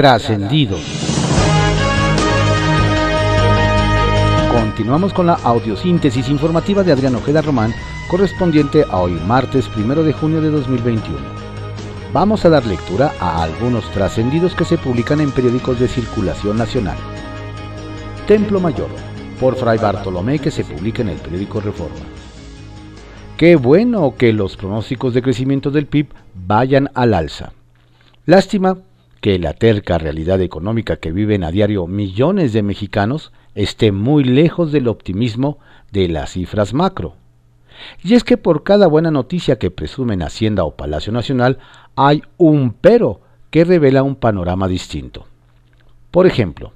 trascendidos. Continuamos con la audiosíntesis informativa de Adrián Ojeda Román, correspondiente a hoy martes 1 de junio de 2021. Vamos a dar lectura a algunos trascendidos que se publican en periódicos de circulación nacional. Templo Mayor, por Fray Bartolomé, que se publica en el periódico Reforma. Qué bueno que los pronósticos de crecimiento del PIB vayan al alza. Lástima que la terca realidad económica que viven a diario millones de mexicanos esté muy lejos del optimismo de las cifras macro. Y es que por cada buena noticia que presumen Hacienda o Palacio Nacional, hay un pero que revela un panorama distinto. Por ejemplo,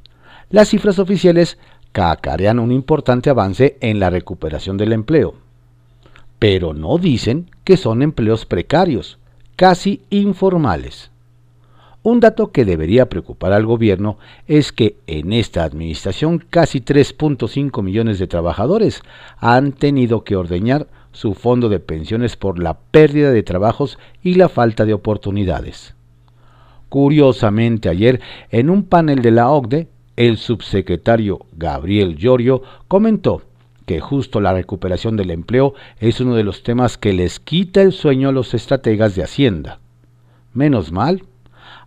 las cifras oficiales cacarean un importante avance en la recuperación del empleo, pero no dicen que son empleos precarios, casi informales. Un dato que debería preocupar al gobierno es que en esta administración casi 3.5 millones de trabajadores han tenido que ordeñar su fondo de pensiones por la pérdida de trabajos y la falta de oportunidades. Curiosamente ayer, en un panel de la OCDE, el subsecretario Gabriel Llorio comentó que justo la recuperación del empleo es uno de los temas que les quita el sueño a los estrategas de Hacienda. Menos mal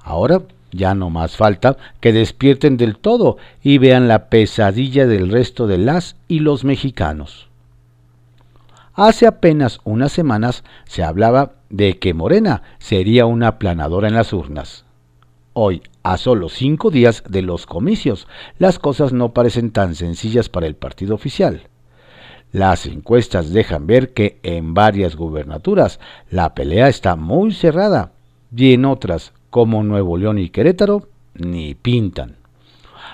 Ahora ya no más falta que despierten del todo y vean la pesadilla del resto de las y los mexicanos. Hace apenas unas semanas se hablaba de que Morena sería una aplanadora en las urnas. Hoy, a solo cinco días de los comicios, las cosas no parecen tan sencillas para el partido oficial. Las encuestas dejan ver que en varias gubernaturas la pelea está muy cerrada y en otras como Nuevo León y Querétaro, ni pintan.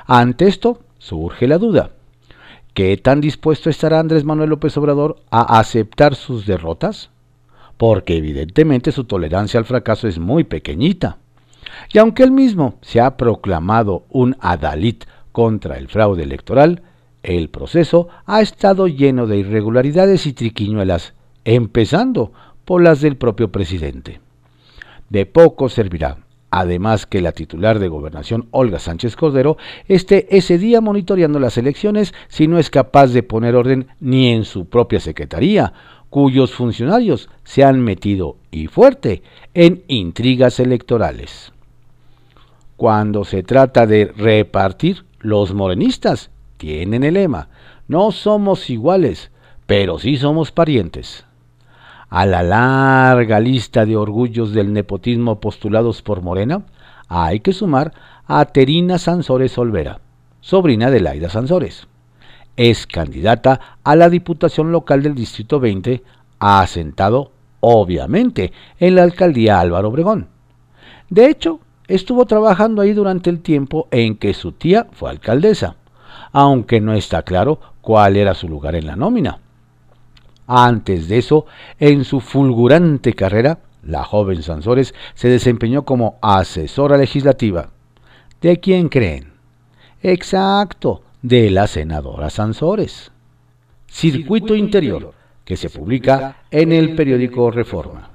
Ante esto surge la duda. ¿Qué tan dispuesto estará Andrés Manuel López Obrador a aceptar sus derrotas? Porque evidentemente su tolerancia al fracaso es muy pequeñita. Y aunque él mismo se ha proclamado un adalit contra el fraude electoral, el proceso ha estado lleno de irregularidades y triquiñuelas, empezando por las del propio presidente. De poco servirá Además que la titular de gobernación, Olga Sánchez Cordero, esté ese día monitoreando las elecciones si no es capaz de poner orden ni en su propia secretaría, cuyos funcionarios se han metido y fuerte en intrigas electorales. Cuando se trata de repartir, los morenistas tienen el lema, no somos iguales, pero sí somos parientes a la larga lista de orgullos del nepotismo postulados por Morena, hay que sumar a Terina Sansores Olvera, sobrina de Laida Sansores. Es candidata a la Diputación Local del Distrito 20, asentado, obviamente, en la alcaldía Álvaro Obregón. De hecho, estuvo trabajando ahí durante el tiempo en que su tía fue alcaldesa, aunque no está claro cuál era su lugar en la nómina. Antes de eso, en su fulgurante carrera, la joven Sansores se desempeñó como asesora legislativa. ¿De quién creen? Exacto, de la senadora Sansores. Circuito Interior, que se publica en el periódico Reforma.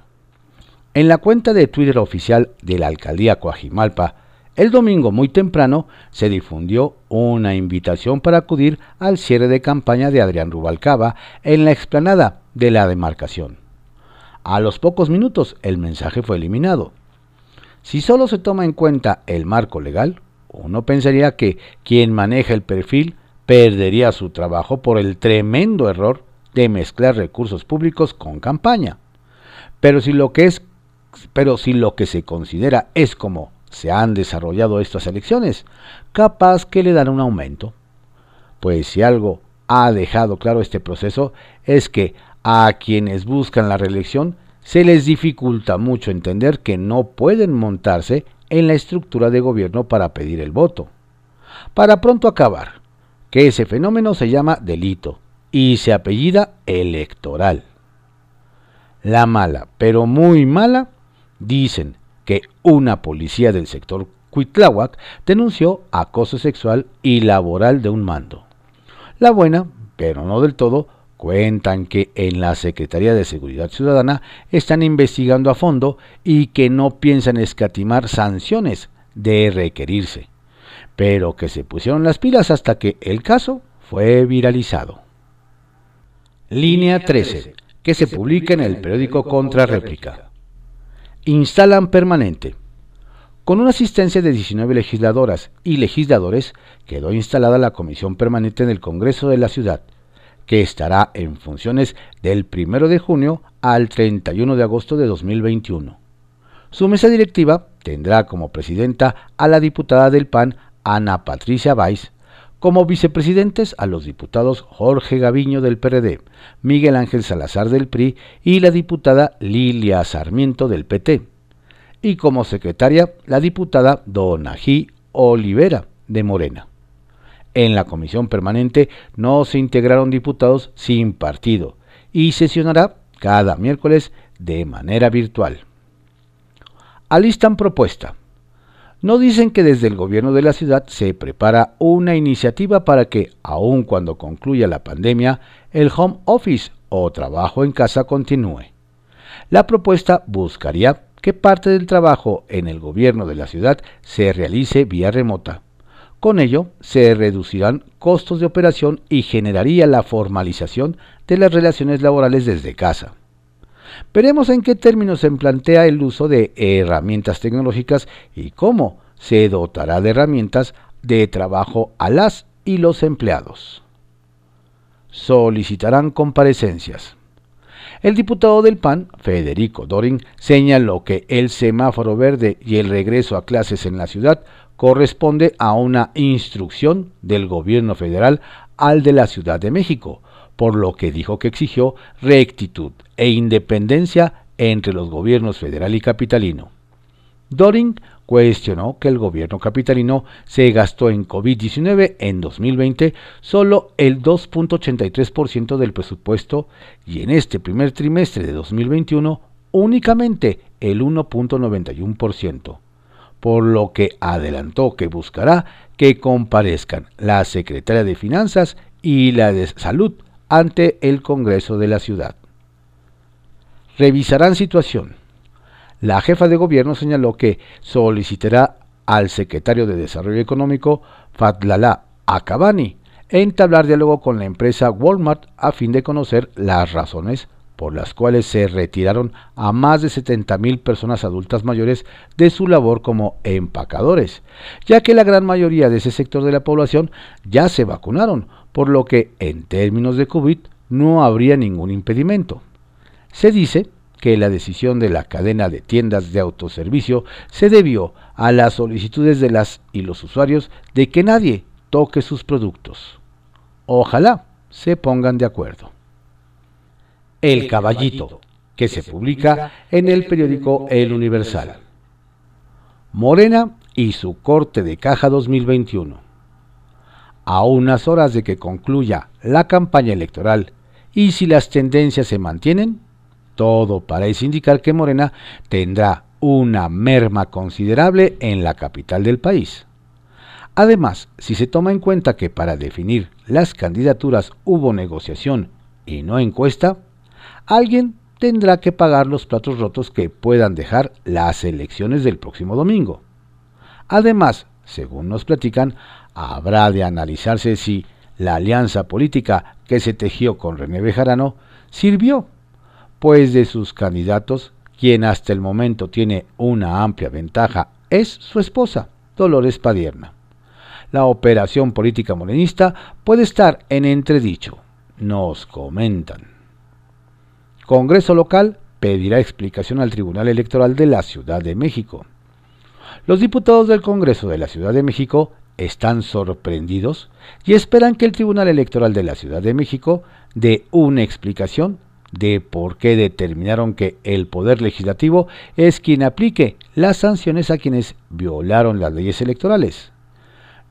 En la cuenta de Twitter oficial de la alcaldía Coajimalpa, el domingo muy temprano se difundió una invitación para acudir al cierre de campaña de Adrián Rubalcaba en la explanada de la demarcación. A los pocos minutos el mensaje fue eliminado. Si solo se toma en cuenta el marco legal, uno pensaría que quien maneja el perfil perdería su trabajo por el tremendo error de mezclar recursos públicos con campaña. Pero si lo que es pero si lo que se considera es como se han desarrollado estas elecciones, capaz que le dan un aumento. Pues si algo ha dejado claro este proceso es que a quienes buscan la reelección se les dificulta mucho entender que no pueden montarse en la estructura de gobierno para pedir el voto. Para pronto acabar, que ese fenómeno se llama delito y se apellida electoral. La mala, pero muy mala, dicen que una policía del sector Cuitláhuac denunció acoso sexual y laboral de un mando. La buena, pero no del todo, cuentan que en la Secretaría de Seguridad Ciudadana están investigando a fondo y que no piensan escatimar sanciones de requerirse, pero que se pusieron las pilas hasta que el caso fue viralizado. Línea 13, que se publica en el periódico Contra Réplica. Instalan permanente. Con una asistencia de 19 legisladoras y legisladores, quedó instalada la comisión permanente en el Congreso de la ciudad, que estará en funciones del 1 de junio al 31 de agosto de 2021. Su mesa directiva tendrá como presidenta a la diputada del PAN Ana Patricia Valls, como vicepresidentes a los diputados Jorge Gaviño del PRD, Miguel Ángel Salazar del PRI y la diputada Lilia Sarmiento del PT y como secretaria la diputada Donají Olivera de Morena. En la comisión permanente no se integraron diputados sin partido y sesionará cada miércoles de manera virtual. Alistan propuesta. No dicen que desde el gobierno de la ciudad se prepara una iniciativa para que, aun cuando concluya la pandemia, el home office o trabajo en casa continúe. La propuesta buscaría que parte del trabajo en el gobierno de la ciudad se realice vía remota. Con ello se reducirán costos de operación y generaría la formalización de las relaciones laborales desde casa. Veremos en qué términos se plantea el uso de herramientas tecnológicas y cómo se dotará de herramientas de trabajo a las y los empleados. Solicitarán comparecencias. El diputado del PAN, Federico Dorin, señaló que el semáforo verde y el regreso a clases en la ciudad corresponde a una instrucción del gobierno federal al de la Ciudad de México, por lo que dijo que exigió rectitud e independencia entre los gobiernos federal y capitalino. Doring cuestionó que el gobierno capitalino se gastó en COVID-19 en 2020 solo el 2.83% del presupuesto y en este primer trimestre de 2021 únicamente el 1.91%, por lo que adelantó que buscará que comparezcan la secretaria de Finanzas y la de Salud ante el Congreso de la ciudad. Revisarán situación. La jefa de gobierno señaló que solicitará al secretario de Desarrollo Económico, Fatlala Akabani, entablar diálogo con la empresa Walmart a fin de conocer las razones por las cuales se retiraron a más de 70.000 personas adultas mayores de su labor como empacadores, ya que la gran mayoría de ese sector de la población ya se vacunaron, por lo que en términos de COVID no habría ningún impedimento. Se dice que la decisión de la cadena de tiendas de autoservicio se debió a las solicitudes de las y los usuarios de que nadie toque sus productos. Ojalá se pongan de acuerdo. El Caballito, que se publica en el periódico El Universal. Morena y su corte de caja 2021. A unas horas de que concluya la campaña electoral y si las tendencias se mantienen, todo parece indicar que Morena tendrá una merma considerable en la capital del país. Además, si se toma en cuenta que para definir las candidaturas hubo negociación y no encuesta, alguien tendrá que pagar los platos rotos que puedan dejar las elecciones del próximo domingo. Además, según nos platican, habrá de analizarse si la alianza política que se tejió con René Bejarano sirvió pues de sus candidatos, quien hasta el momento tiene una amplia ventaja es su esposa, Dolores Padierna. La operación política morenista puede estar en entredicho, nos comentan. Congreso local pedirá explicación al Tribunal Electoral de la Ciudad de México. Los diputados del Congreso de la Ciudad de México están sorprendidos y esperan que el Tribunal Electoral de la Ciudad de México dé una explicación de por qué determinaron que el Poder Legislativo es quien aplique las sanciones a quienes violaron las leyes electorales.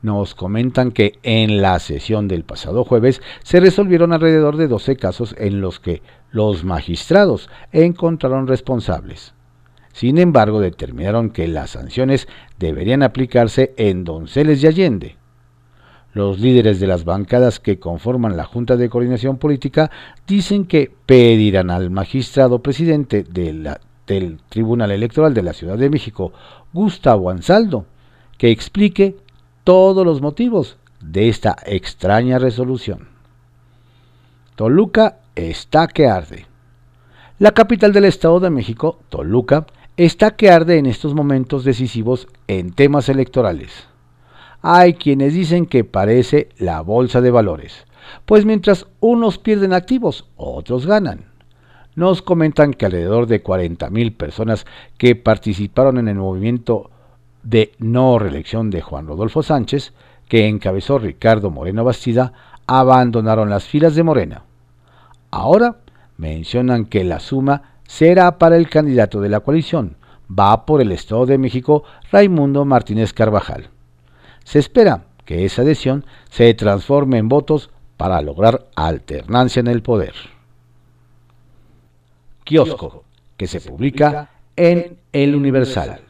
Nos comentan que en la sesión del pasado jueves se resolvieron alrededor de 12 casos en los que los magistrados encontraron responsables. Sin embargo, determinaron que las sanciones deberían aplicarse en Donceles y Allende, los líderes de las bancadas que conforman la Junta de Coordinación Política dicen que pedirán al magistrado presidente del Tribunal Electoral de la Ciudad de México, Gustavo Ansaldo, que explique todos los motivos de esta extraña resolución. Toluca está que arde. La capital del Estado de México, Toluca, está que arde en estos momentos decisivos en temas electorales. Hay quienes dicen que parece la bolsa de valores, pues mientras unos pierden activos, otros ganan. Nos comentan que alrededor de 40.000 personas que participaron en el movimiento de no reelección de Juan Rodolfo Sánchez, que encabezó Ricardo Moreno Bastida, abandonaron las filas de Morena. Ahora mencionan que la suma será para el candidato de la coalición, va por el Estado de México Raimundo Martínez Carvajal. Se espera que esa adhesión se transforme en votos para lograr alternancia en el poder. Kiosco, que se publica en El Universal.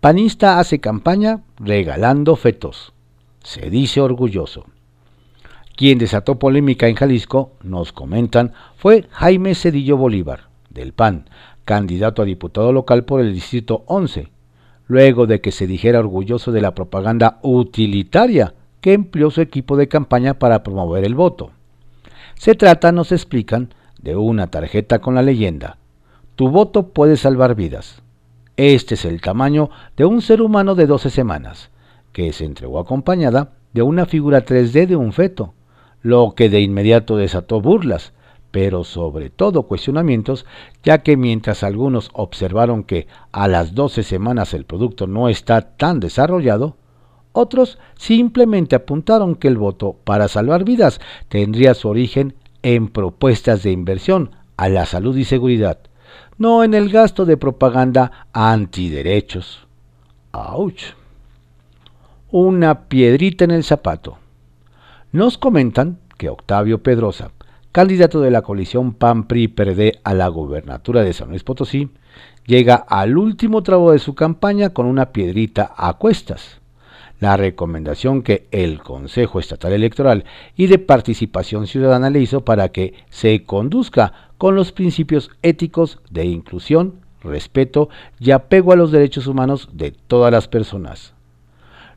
Panista hace campaña regalando fetos. Se dice orgulloso. Quien desató polémica en Jalisco, nos comentan, fue Jaime Cedillo Bolívar, del PAN, candidato a diputado local por el Distrito 11, luego de que se dijera orgulloso de la propaganda utilitaria que empleó su equipo de campaña para promover el voto. Se trata, nos explican, de una tarjeta con la leyenda, Tu voto puede salvar vidas. Este es el tamaño de un ser humano de 12 semanas, que se entregó acompañada de una figura 3D de un feto, lo que de inmediato desató burlas, pero sobre todo cuestionamientos, ya que mientras algunos observaron que a las 12 semanas el producto no está tan desarrollado, otros simplemente apuntaron que el voto para salvar vidas tendría su origen en propuestas de inversión a la salud y seguridad, no en el gasto de propaganda antiderechos. ¡Auch! Una piedrita en el zapato. Nos comentan que Octavio Pedrosa, candidato de la coalición PAN-PRI-PRD a la gobernatura de San Luis Potosí, llega al último tramo de su campaña con una piedrita a cuestas. La recomendación que el Consejo Estatal Electoral y de Participación Ciudadana le hizo para que se conduzca con los principios éticos de inclusión, respeto y apego a los derechos humanos de todas las personas.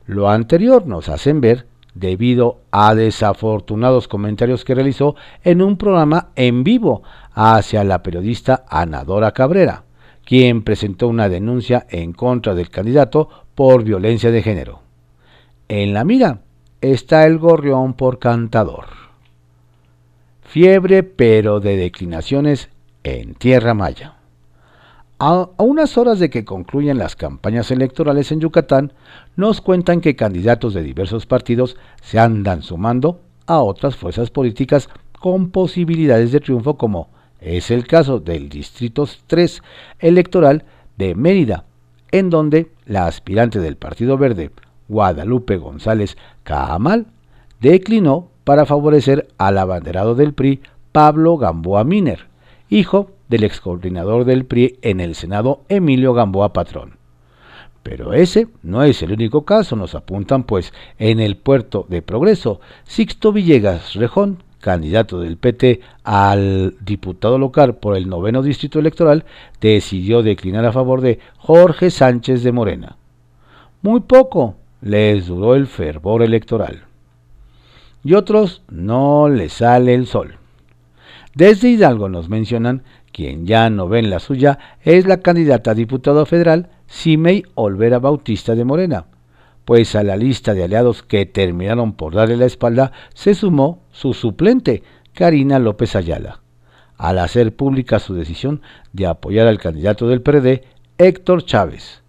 Lo anterior nos hacen ver debido a desafortunados comentarios que realizó en un programa en vivo hacia la periodista Anadora Cabrera, quien presentó una denuncia en contra del candidato por violencia de género. En la mira está el gorrión por cantador. Fiebre pero de declinaciones en Tierra Maya. A, unas horas de que concluyan las campañas electorales en Yucatán, nos cuentan que candidatos de diversos partidos se andan sumando a otras fuerzas políticas con posibilidades de triunfo como es el caso del Distrito 3 electoral de Mérida, en donde la aspirante del Partido Verde, Guadalupe González Cahamal, declinó para favorecer al abanderado del PRI, Pablo Gamboa Miner, hijo del excoordinador del PRI en el Senado, Emilio Gamboa Patrón. Pero ese no es el único caso, nos apuntan pues en el puerto de Progreso, Sixto Villegas Rejón, candidato del PT al diputado local por el noveno distrito electoral, decidió declinar a favor de Jorge Sánchez de Morena. Muy poco les duró el fervor electoral. Y otros no les sale el sol. Desde Hidalgo nos mencionan quien ya no ve en la suya es la candidata a diputado federal Simei Olvera Bautista de Morena, pues a la lista de aliados que terminaron por darle la espalda se sumó su suplente, Karina López Ayala, al hacer pública su decisión de apoyar al candidato del PRD, Héctor Chávez,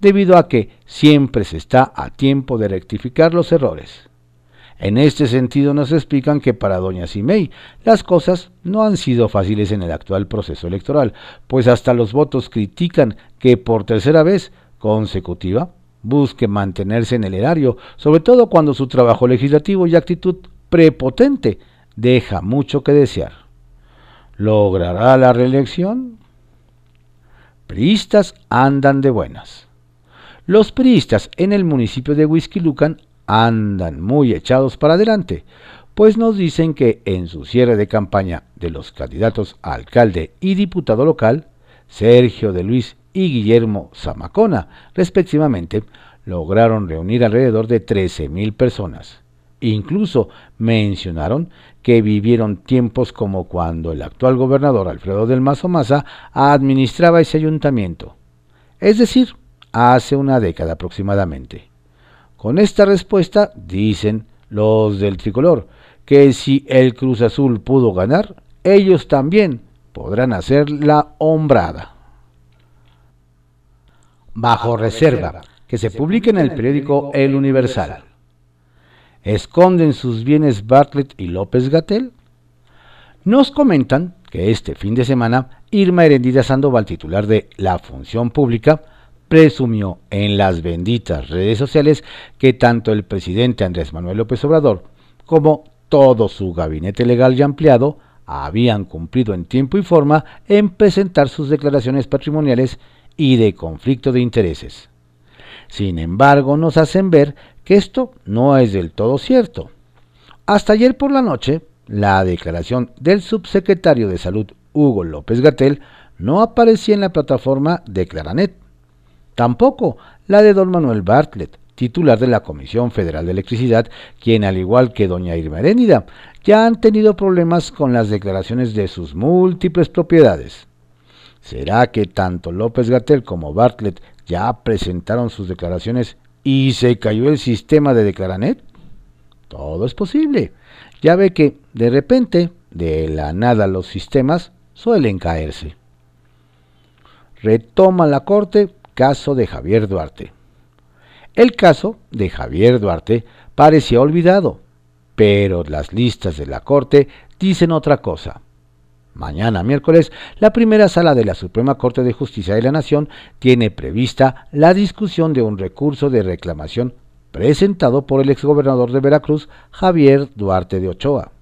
debido a que siempre se está a tiempo de rectificar los errores. En este sentido nos explican que para doña Simei las cosas no han sido fáciles en el actual proceso electoral, pues hasta los votos critican que por tercera vez consecutiva busque mantenerse en el erario, sobre todo cuando su trabajo legislativo y actitud prepotente deja mucho que desear. ¿Logrará la reelección? Priistas andan de buenas. Los priistas en el municipio de Huizquilucan andan muy echados para adelante, pues nos dicen que en su cierre de campaña de los candidatos a alcalde y diputado local, Sergio de Luis y Guillermo Zamacona, respectivamente, lograron reunir alrededor de 13.000 personas. Incluso mencionaron que vivieron tiempos como cuando el actual gobernador Alfredo del Mazo Maza administraba ese ayuntamiento, es decir, hace una década aproximadamente. Con esta respuesta dicen los del tricolor que si el Cruz Azul pudo ganar, ellos también podrán hacer la hombrada. Bajo reserva, que se publique en el periódico El Universal. ¿Esconden sus bienes Bartlett y López Gatel? Nos comentan que este fin de semana Irma Herendida Sandoval, titular de La Función Pública, presumió en las benditas redes sociales que tanto el presidente Andrés Manuel López Obrador como todo su gabinete legal y ampliado habían cumplido en tiempo y forma en presentar sus declaraciones patrimoniales y de conflicto de intereses. Sin embargo, nos hacen ver que esto no es del todo cierto. Hasta ayer por la noche, la declaración del subsecretario de Salud Hugo López Gatel no aparecía en la plataforma de Claranet. Tampoco la de don Manuel Bartlett, titular de la Comisión Federal de Electricidad, quien al igual que doña Irma Heréndida, ya han tenido problemas con las declaraciones de sus múltiples propiedades. ¿Será que tanto López Gatel como Bartlett ya presentaron sus declaraciones y se cayó el sistema de Declaranet? Todo es posible. Ya ve que, de repente, de la nada los sistemas suelen caerse. Retoma la Corte caso de Javier Duarte. El caso de Javier Duarte parecía olvidado, pero las listas de la Corte dicen otra cosa. Mañana miércoles, la primera sala de la Suprema Corte de Justicia de la Nación tiene prevista la discusión de un recurso de reclamación presentado por el exgobernador de Veracruz, Javier Duarte de Ochoa.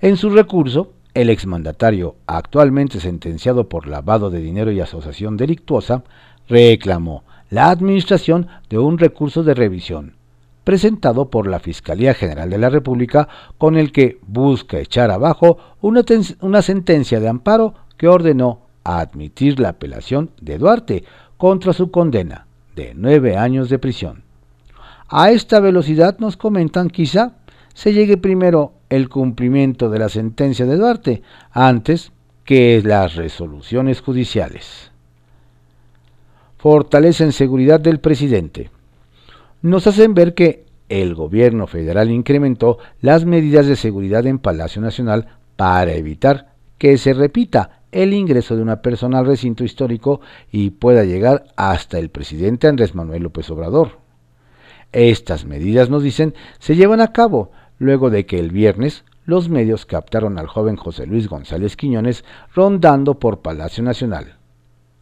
En su recurso, el exmandatario, actualmente sentenciado por lavado de dinero y asociación delictuosa, reclamó la administración de un recurso de revisión presentado por la Fiscalía General de la República con el que busca echar abajo una, una sentencia de amparo que ordenó admitir la apelación de Duarte contra su condena de nueve años de prisión. A esta velocidad nos comentan quizá se llegue primero el cumplimiento de la sentencia de Duarte antes que las resoluciones judiciales. Fortalecen seguridad del presidente nos hacen ver que el gobierno federal incrementó las medidas de seguridad en Palacio Nacional para evitar que se repita el ingreso de una persona al recinto histórico y pueda llegar hasta el presidente Andrés Manuel López Obrador. Estas medidas, nos dicen, se llevan a cabo luego de que el viernes los medios captaron al joven José Luis González Quiñones rondando por Palacio Nacional.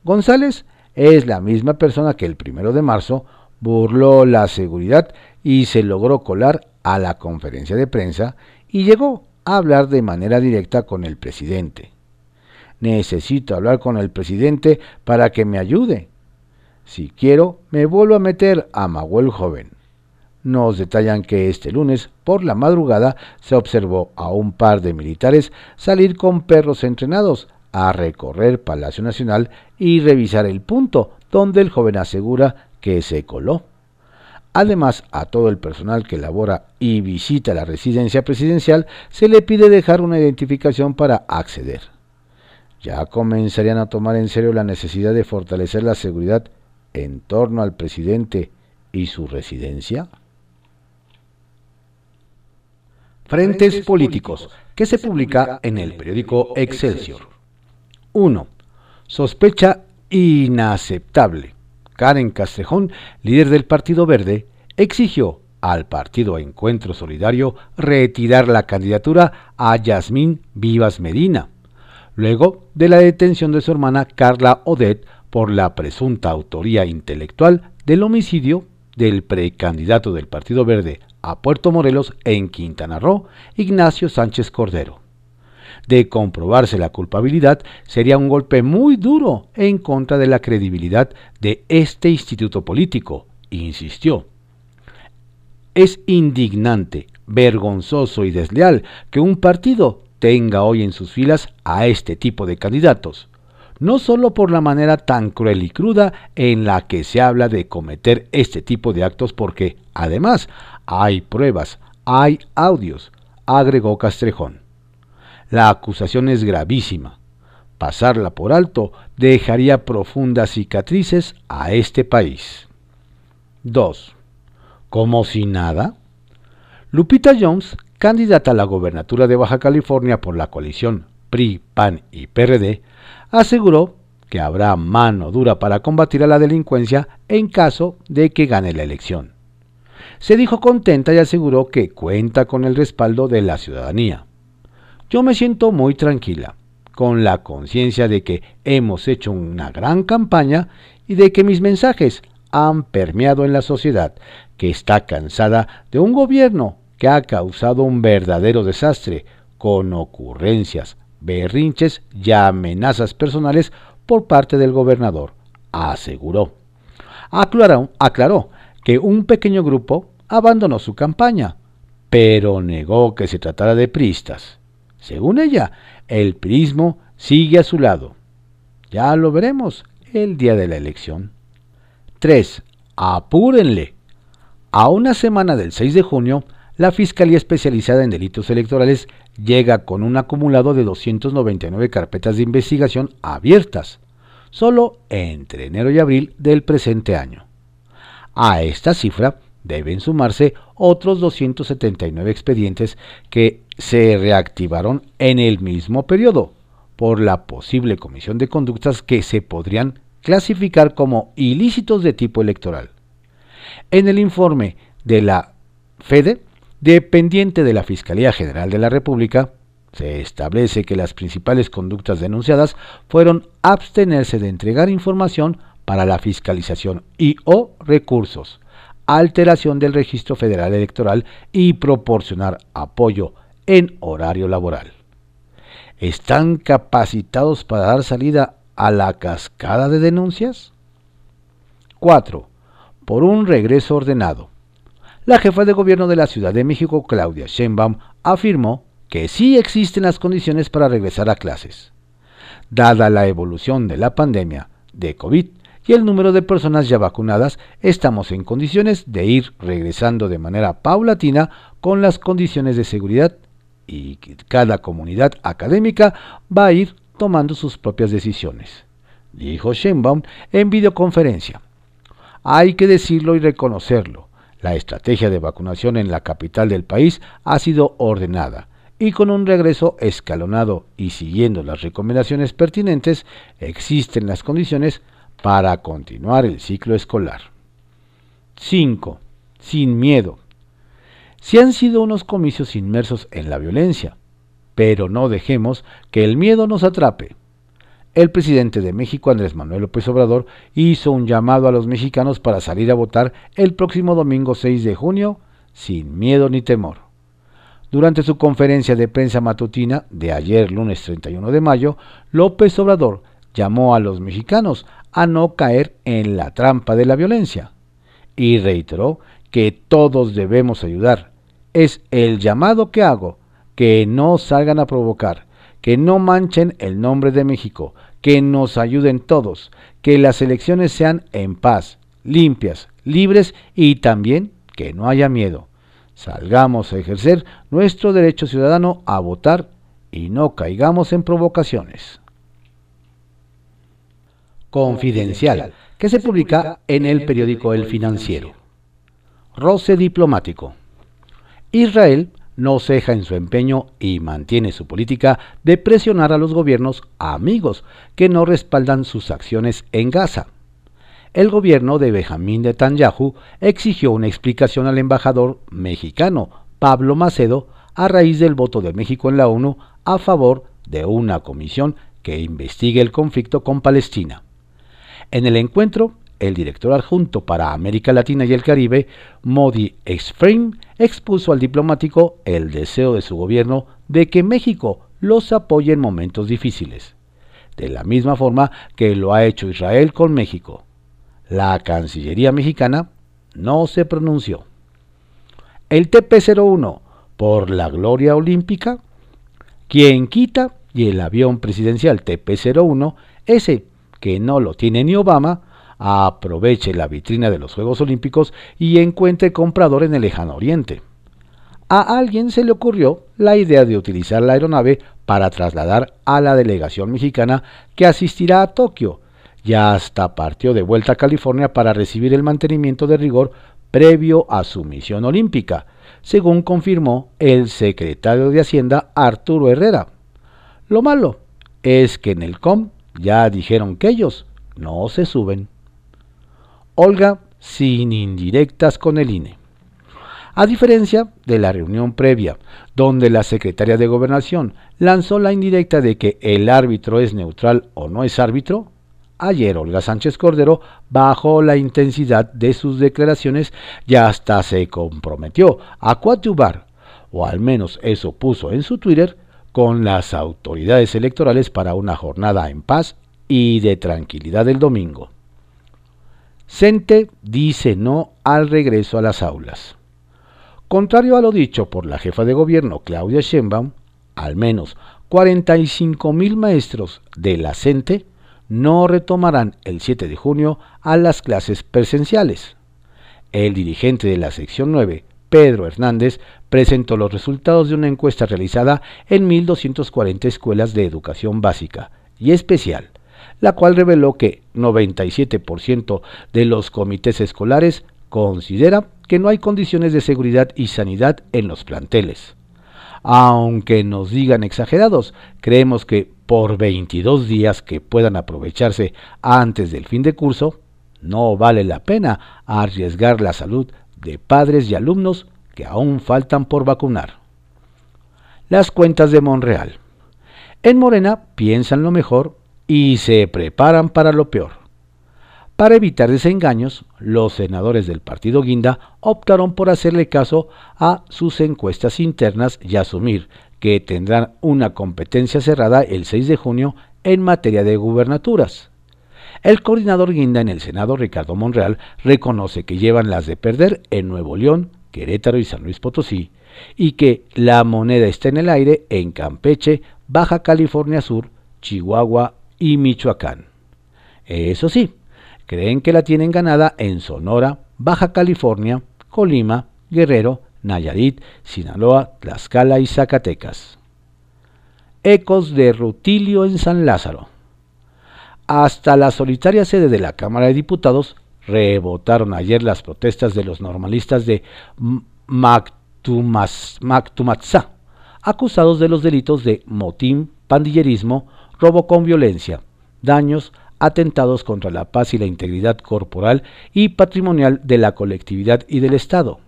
González es la misma persona que el primero de marzo burló la seguridad y se logró colar a la conferencia de prensa y llegó a hablar de manera directa con el presidente. Necesito hablar con el presidente para que me ayude. Si quiero, me vuelvo a meter a Mahuel joven. Nos detallan que este lunes por la madrugada se observó a un par de militares salir con perros entrenados a recorrer Palacio Nacional y revisar el punto donde el joven asegura que se coló. Además, a todo el personal que labora y visita la residencia presidencial se le pide dejar una identificación para acceder. ¿Ya comenzarían a tomar en serio la necesidad de fortalecer la seguridad en torno al presidente y su residencia? Frentes políticos, que se publica en el periódico Excelsior. 1. Sospecha inaceptable. Karen Castrejón, líder del Partido Verde, exigió al Partido Encuentro Solidario retirar la candidatura a Yasmín Vivas Medina, luego de la detención de su hermana Carla Odet por la presunta autoría intelectual del homicidio del precandidato del Partido Verde a Puerto Morelos en Quintana Roo, Ignacio Sánchez Cordero de comprobarse la culpabilidad, sería un golpe muy duro en contra de la credibilidad de este instituto político, insistió. Es indignante, vergonzoso y desleal que un partido tenga hoy en sus filas a este tipo de candidatos. no solo por la manera tan cruel y cruda en la que se habla de cometer este tipo de actos, porque, además, hay pruebas, hay audios, agregó Castrejón. La acusación es gravísima. Pasarla por alto dejaría profundas cicatrices a este país. 2. ¿Como si nada? Lupita Jones, candidata a la gobernatura de Baja California por la coalición PRI, PAN y PRD, aseguró que habrá mano dura para combatir a la delincuencia en caso de que gane la elección. Se dijo contenta y aseguró que cuenta con el respaldo de la ciudadanía. Yo me siento muy tranquila, con la conciencia de que hemos hecho una gran campaña y de que mis mensajes han permeado en la sociedad, que está cansada de un gobierno que ha causado un verdadero desastre, con ocurrencias, berrinches y amenazas personales por parte del gobernador, aseguró. Aclaró, que un pequeño grupo abandonó su campaña, pero negó que se tratara de pristas. Según ella, el prismo sigue a su lado. Ya lo veremos el día de la elección. 3. Apúrenle. A una semana del 6 de junio, la Fiscalía Especializada en Delitos Electorales llega con un acumulado de 299 carpetas de investigación abiertas, solo entre enero y abril del presente año. A esta cifra deben sumarse otros 279 expedientes que se reactivaron en el mismo periodo por la posible comisión de conductas que se podrían clasificar como ilícitos de tipo electoral. En el informe de la FEDE, dependiente de la Fiscalía General de la República, se establece que las principales conductas denunciadas fueron abstenerse de entregar información para la fiscalización y o recursos, alteración del registro federal electoral y proporcionar apoyo en horario laboral. ¿Están capacitados para dar salida a la cascada de denuncias? 4. Por un regreso ordenado. La jefa de gobierno de la Ciudad de México, Claudia Sheinbaum, afirmó que sí existen las condiciones para regresar a clases. Dada la evolución de la pandemia de COVID y el número de personas ya vacunadas, estamos en condiciones de ir regresando de manera paulatina con las condiciones de seguridad y cada comunidad académica va a ir tomando sus propias decisiones, dijo Sheinbaum en videoconferencia. Hay que decirlo y reconocerlo. La estrategia de vacunación en la capital del país ha sido ordenada y con un regreso escalonado y siguiendo las recomendaciones pertinentes, existen las condiciones para continuar el ciclo escolar. 5. Sin miedo. Si han sido unos comicios inmersos en la violencia, pero no dejemos que el miedo nos atrape. El presidente de México, Andrés Manuel López Obrador, hizo un llamado a los mexicanos para salir a votar el próximo domingo 6 de junio sin miedo ni temor. Durante su conferencia de prensa matutina de ayer lunes 31 de mayo, López Obrador llamó a los mexicanos a no caer en la trampa de la violencia y reiteró que todos debemos ayudar. Es el llamado que hago, que no salgan a provocar, que no manchen el nombre de México, que nos ayuden todos, que las elecciones sean en paz, limpias, libres y también que no haya miedo. Salgamos a ejercer nuestro derecho ciudadano a votar y no caigamos en provocaciones. Confidencial, que se publica en el periódico El Financiero. Roce diplomático. Israel no ceja en su empeño y mantiene su política de presionar a los gobiernos amigos que no respaldan sus acciones en Gaza el gobierno de Benjamín Netanyahu exigió una explicación al embajador mexicano Pablo Macedo a raíz del voto de México en la ONU a favor de una comisión que investigue el conflicto con Palestina. En el encuentro, el director adjunto para América Latina y el Caribe, Modi Exframe, expuso al diplomático el deseo de su gobierno de que México los apoye en momentos difíciles, de la misma forma que lo ha hecho Israel con México. La Cancillería mexicana no se pronunció. El TP-01 por la gloria olímpica, quien quita y el avión presidencial TP-01 ese que no lo tiene ni Obama, aproveche la vitrina de los Juegos Olímpicos y encuentre comprador en el lejano oriente. A alguien se le ocurrió la idea de utilizar la aeronave para trasladar a la delegación mexicana que asistirá a Tokio y hasta partió de vuelta a California para recibir el mantenimiento de rigor previo a su misión olímpica, según confirmó el secretario de Hacienda Arturo Herrera. Lo malo es que en el COM ya dijeron que ellos no se suben. Olga sin indirectas con el INE. A diferencia de la reunión previa, donde la secretaria de Gobernación lanzó la indirecta de que el árbitro es neutral o no es árbitro, ayer Olga Sánchez Cordero bajó la intensidad de sus declaraciones y hasta se comprometió a coadyuvar, o al menos eso puso en su Twitter, con las autoridades electorales para una jornada en paz y de tranquilidad el domingo. Cente dice no al regreso a las aulas. Contrario a lo dicho por la jefa de gobierno Claudia Sheinbaum, al menos 45 mil maestros de la CENTE no retomarán el 7 de junio a las clases presenciales. El dirigente de la sección 9, Pedro Hernández, presentó los resultados de una encuesta realizada en 1.240 escuelas de educación básica y especial, la cual reveló que 97% de los comités escolares considera que no hay condiciones de seguridad y sanidad en los planteles. Aunque nos digan exagerados, creemos que por 22 días que puedan aprovecharse antes del fin de curso, no vale la pena arriesgar la salud de padres y alumnos que aún faltan por vacunar. Las cuentas de Monreal. En Morena piensan lo mejor y se preparan para lo peor. Para evitar desengaños, los senadores del partido Guinda optaron por hacerle caso a sus encuestas internas y asumir que tendrán una competencia cerrada el 6 de junio en materia de gubernaturas. El coordinador Guinda en el Senado, Ricardo Monreal, reconoce que llevan las de perder en Nuevo León, Querétaro y San Luis Potosí, y que la moneda está en el aire en Campeche, Baja California Sur, Chihuahua y Michoacán. Eso sí, creen que la tienen ganada en Sonora, Baja California, Colima, Guerrero, Nayarit, Sinaloa, Tlaxcala y Zacatecas. Ecos de Rutilio en San Lázaro. Hasta la solitaria sede de la Cámara de Diputados rebotaron ayer las protestas de los normalistas de Mactumatzá, acusados de los delitos de motín, pandillerismo, robo con violencia, daños, atentados contra la paz y la integridad corporal y patrimonial de la colectividad y del Estado.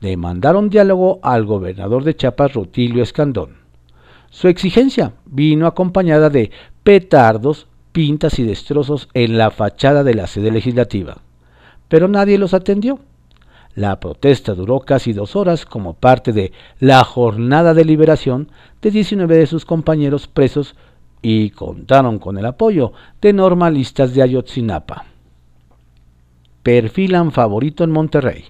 Demandaron diálogo al gobernador de Chiapas, Rutilio Escandón. Su exigencia vino acompañada de petardos, pintas y destrozos en la fachada de la sede legislativa, pero nadie los atendió. La protesta duró casi dos horas como parte de la jornada de liberación de 19 de sus compañeros presos y contaron con el apoyo de normalistas de Ayotzinapa. Perfilan favorito en Monterrey.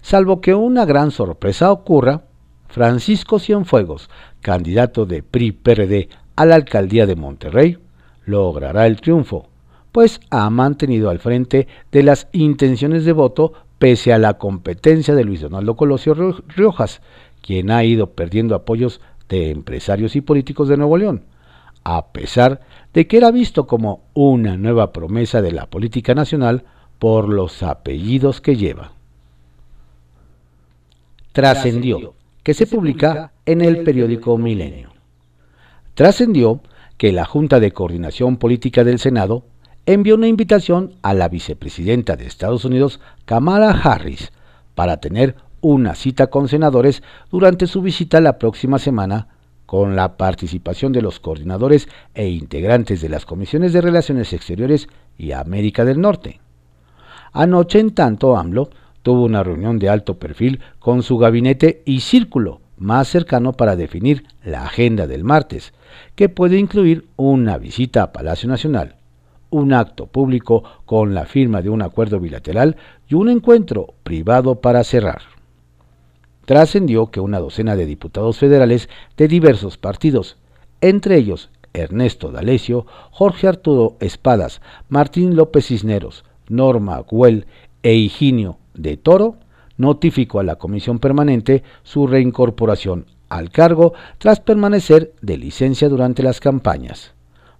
Salvo que una gran sorpresa ocurra, Francisco Cienfuegos, candidato de PRI-PRD a la alcaldía de Monterrey, logrará el triunfo, pues ha mantenido al frente de las intenciones de voto pese a la competencia de Luis Donaldo Colosio Riojas, quien ha ido perdiendo apoyos de empresarios y políticos de Nuevo León a pesar de que era visto como una nueva promesa de la política nacional por los apellidos que lleva. Trascendió, que se publica en el periódico Milenio. Trascendió que la Junta de Coordinación Política del Senado envió una invitación a la vicepresidenta de Estados Unidos, Kamala Harris, para tener una cita con senadores durante su visita la próxima semana con la participación de los coordinadores e integrantes de las comisiones de Relaciones Exteriores y América del Norte. Anoche, en tanto, AMLO tuvo una reunión de alto perfil con su gabinete y círculo más cercano para definir la agenda del martes, que puede incluir una visita a Palacio Nacional, un acto público con la firma de un acuerdo bilateral y un encuentro privado para cerrar trascendió que una docena de diputados federales de diversos partidos, entre ellos Ernesto D'Alessio, Jorge Arturo Espadas, Martín López Cisneros, Norma Güell e Higinio de Toro, notificó a la Comisión Permanente su reincorporación al cargo tras permanecer de licencia durante las campañas.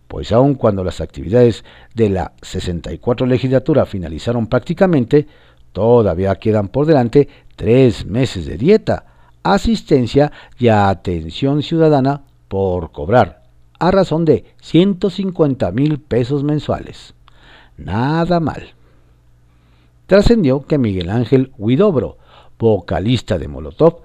Pues aun cuando las actividades de la 64 legislatura finalizaron prácticamente, todavía quedan por delante tres meses de dieta, asistencia y atención ciudadana por cobrar, a razón de 150 mil pesos mensuales. Nada mal. Trascendió que Miguel Ángel Huidobro, vocalista de Molotov,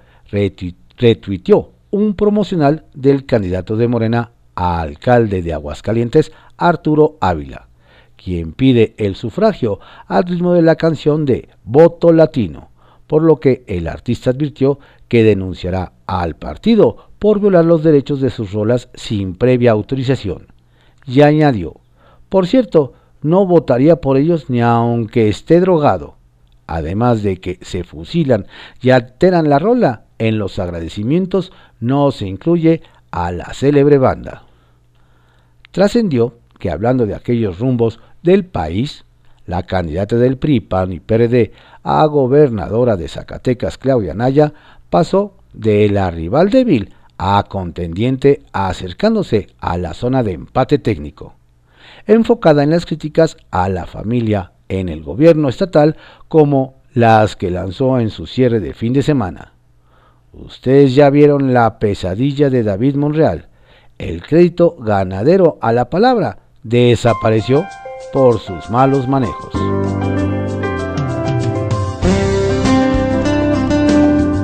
retuiteó un promocional del candidato de Morena a alcalde de Aguascalientes, Arturo Ávila, quien pide el sufragio al ritmo de la canción de Voto Latino, por lo que el artista advirtió que denunciará al partido por violar los derechos de sus rolas sin previa autorización. Y añadió, por cierto, no votaría por ellos ni aunque esté drogado, además de que se fusilan y alteran la rola, en los agradecimientos no se incluye a la célebre banda. Trascendió que hablando de aquellos rumbos del país, la candidata del PRI, PAN y PRD a gobernadora de Zacatecas, Claudia Naya, pasó de la rival débil a contendiente acercándose a la zona de empate técnico, enfocada en las críticas a la familia en el gobierno estatal como las que lanzó en su cierre de fin de semana. Ustedes ya vieron la pesadilla de David Monreal. El crédito ganadero a la palabra desapareció por sus malos manejos.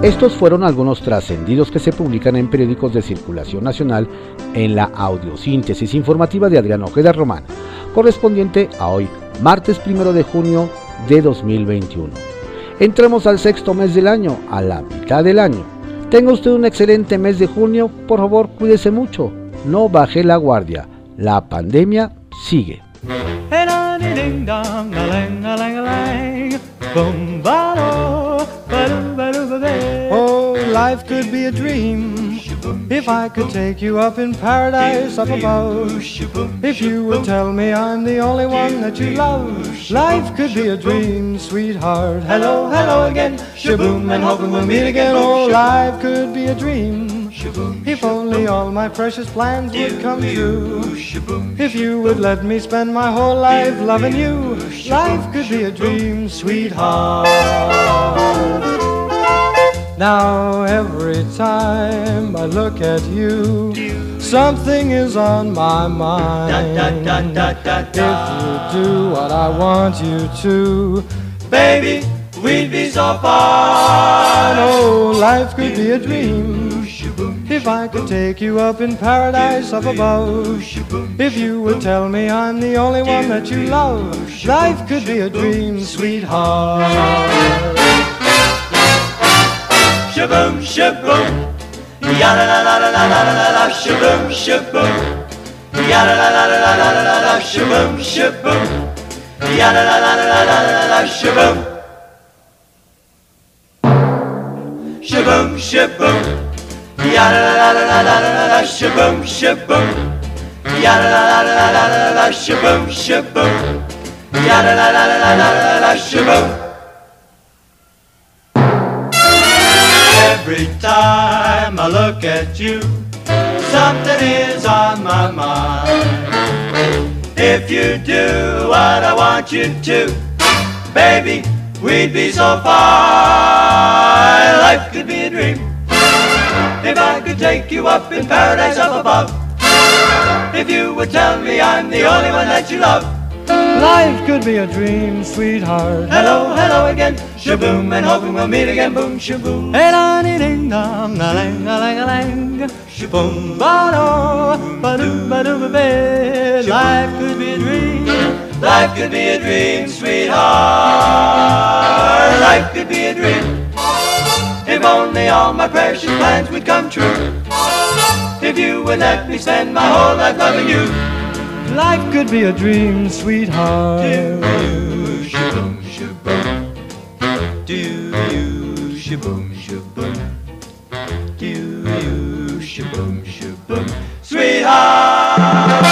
Estos fueron algunos trascendidos que se publican en periódicos de circulación nacional en la audiosíntesis informativa de Adrián Ojeda Román, correspondiente a hoy, martes 1 de junio de 2021. Entramos al sexto mes del año, a la mitad del año. Tenga usted un excelente mes de junio, por favor cuídese mucho, no baje la guardia, la pandemia sigue. Oh, life could be a dream if I could take you up in paradise up above. If you would tell me I'm the only one that you love, life could be a dream, sweetheart. Hello, hello again, shaboom, and hoping we'll meet again. Oh, life could be a dream. If only all my precious plans would come true. If you would let me spend my whole life loving you, life could be a dream, sweetheart. Now every time I look at you, something is on my mind. If you do what I want you to, baby, we'd be so fine. Oh, life could be a dream if I could take you up in paradise up above, if you would tell me I'm the only one that you love, life could be a dream, sweetheart. Shaboom, shaboom, yada la la la la la la la, shaboom, shaboom, yada la la la la la la la, shaboom, shaboom, yada la la la la la la la, shaboom, shaboom, shaboom. Ya la la la la la shaboom shaboom. Ya la la la la la shaboom shaboom. Ya la la la la la la la shaboom. Every time I look at you, something is on my mind. If you do what I want you to, baby, we'd be so fine. Life could be a dream if I could take you up in paradise up above. If you would tell me I'm the only one that you love. Life could be a dream, sweetheart. Hello, hello again, shaboom, and hoping we'll meet again, boom, shaboom. Hey, la, dee, ding, dong, la, lang, la, lang, la, lang, shaboom, ba, do, ba, do, ba, do, ba, ba. Life could be a dream. Life could be a dream, sweetheart. Life could be a dream. If only all my precious plans would come true. If you would let me spend my whole life loving you. Life could be a dream, sweetheart. Do you shaboom shaboom? Do you shaboom shaboom? Do you shaboom shaboom? Sweetheart.